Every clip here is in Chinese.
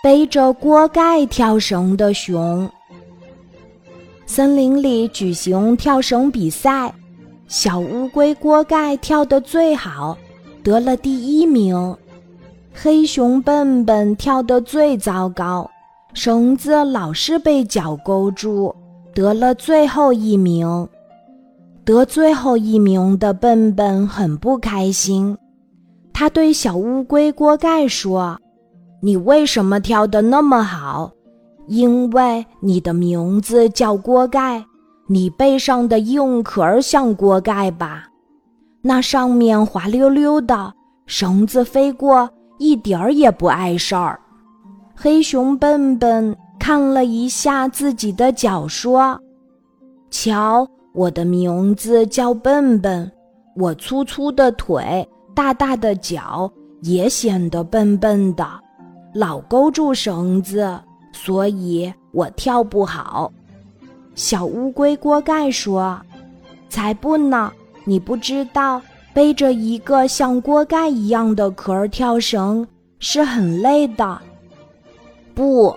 背着锅盖跳绳的熊。森林里举行跳绳比赛，小乌龟锅盖跳得最好，得了第一名。黑熊笨笨跳得最糟糕，绳子老是被脚勾住，得了最后一名。得最后一名的笨笨很不开心，他对小乌龟锅盖说：“你为什么跳得那么好？因为你的名字叫锅盖，你背上的硬壳像锅盖吧？那上面滑溜溜的，绳子飞过一点儿也不碍事儿。”黑熊笨笨看了一下自己的脚，说：“瞧。”我的名字叫笨笨，我粗粗的腿，大大的脚，也显得笨笨的，老勾住绳子，所以我跳不好。小乌龟锅盖说：“才不呢！你不知道，背着一个像锅盖一样的壳儿跳绳是很累的。”不，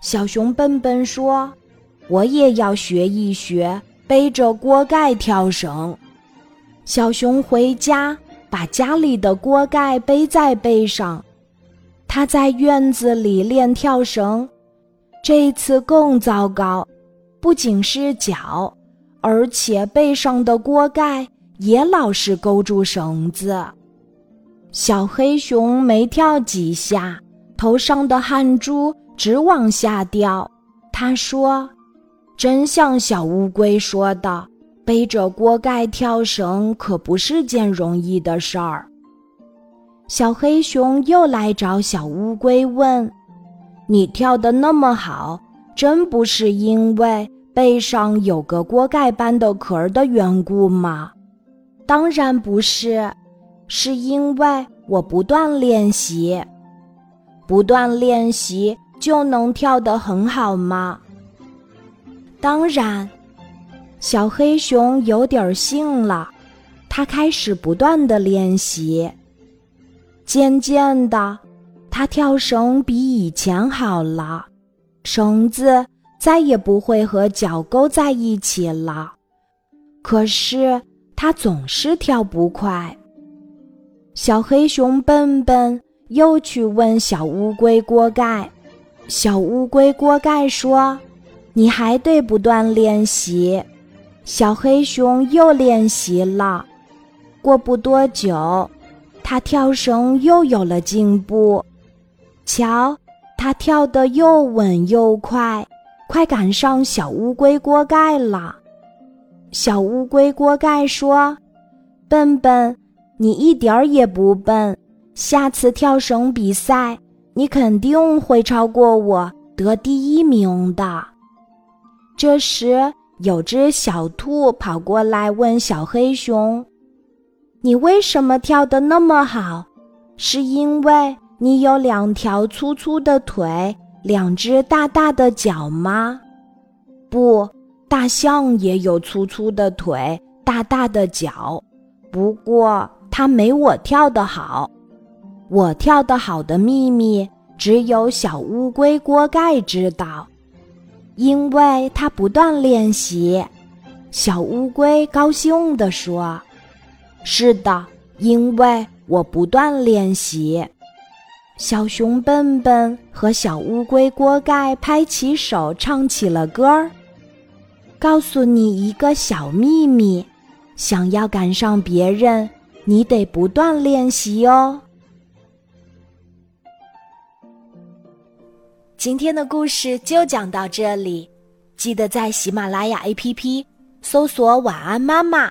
小熊笨笨说：“我也要学一学。”背着锅盖跳绳，小熊回家把家里的锅盖背在背上。他在院子里练跳绳，这次更糟糕，不仅是脚，而且背上的锅盖也老是勾住绳子。小黑熊没跳几下，头上的汗珠直往下掉。他说。真像小乌龟说的，背着锅盖跳绳可不是件容易的事儿。小黑熊又来找小乌龟问：“你跳得那么好，真不是因为背上有个锅盖般的壳的缘故吗？”“当然不是，是因为我不断练习。不断练习就能跳得很好吗？”当然，小黑熊有点信了。他开始不断的练习，渐渐的，他跳绳比以前好了，绳子再也不会和脚勾在一起了。可是他总是跳不快。小黑熊笨笨又去问小乌龟锅盖，小乌龟锅盖说。你还得不断练习，小黑熊又练习了。过不多久，它跳绳又有了进步。瞧，它跳得又稳又快，快赶上小乌龟锅盖了。小乌龟锅盖说：“笨笨，你一点儿也不笨。下次跳绳比赛，你肯定会超过我，得第一名的。”这时，有只小兔跑过来问小黑熊：“你为什么跳得那么好？是因为你有两条粗粗的腿，两只大大的脚吗？”“不，大象也有粗粗的腿，大大的脚，不过它没我跳得好。我跳得好的秘密，只有小乌龟锅盖知道。”因为他不断练习，小乌龟高兴地说：“是的，因为我不断练习。”小熊笨笨和小乌龟锅盖拍起手，唱起了歌儿。告诉你一个小秘密：想要赶上别人，你得不断练习哦。今天的故事就讲到这里，记得在喜马拉雅 APP 搜索“晚安妈妈”，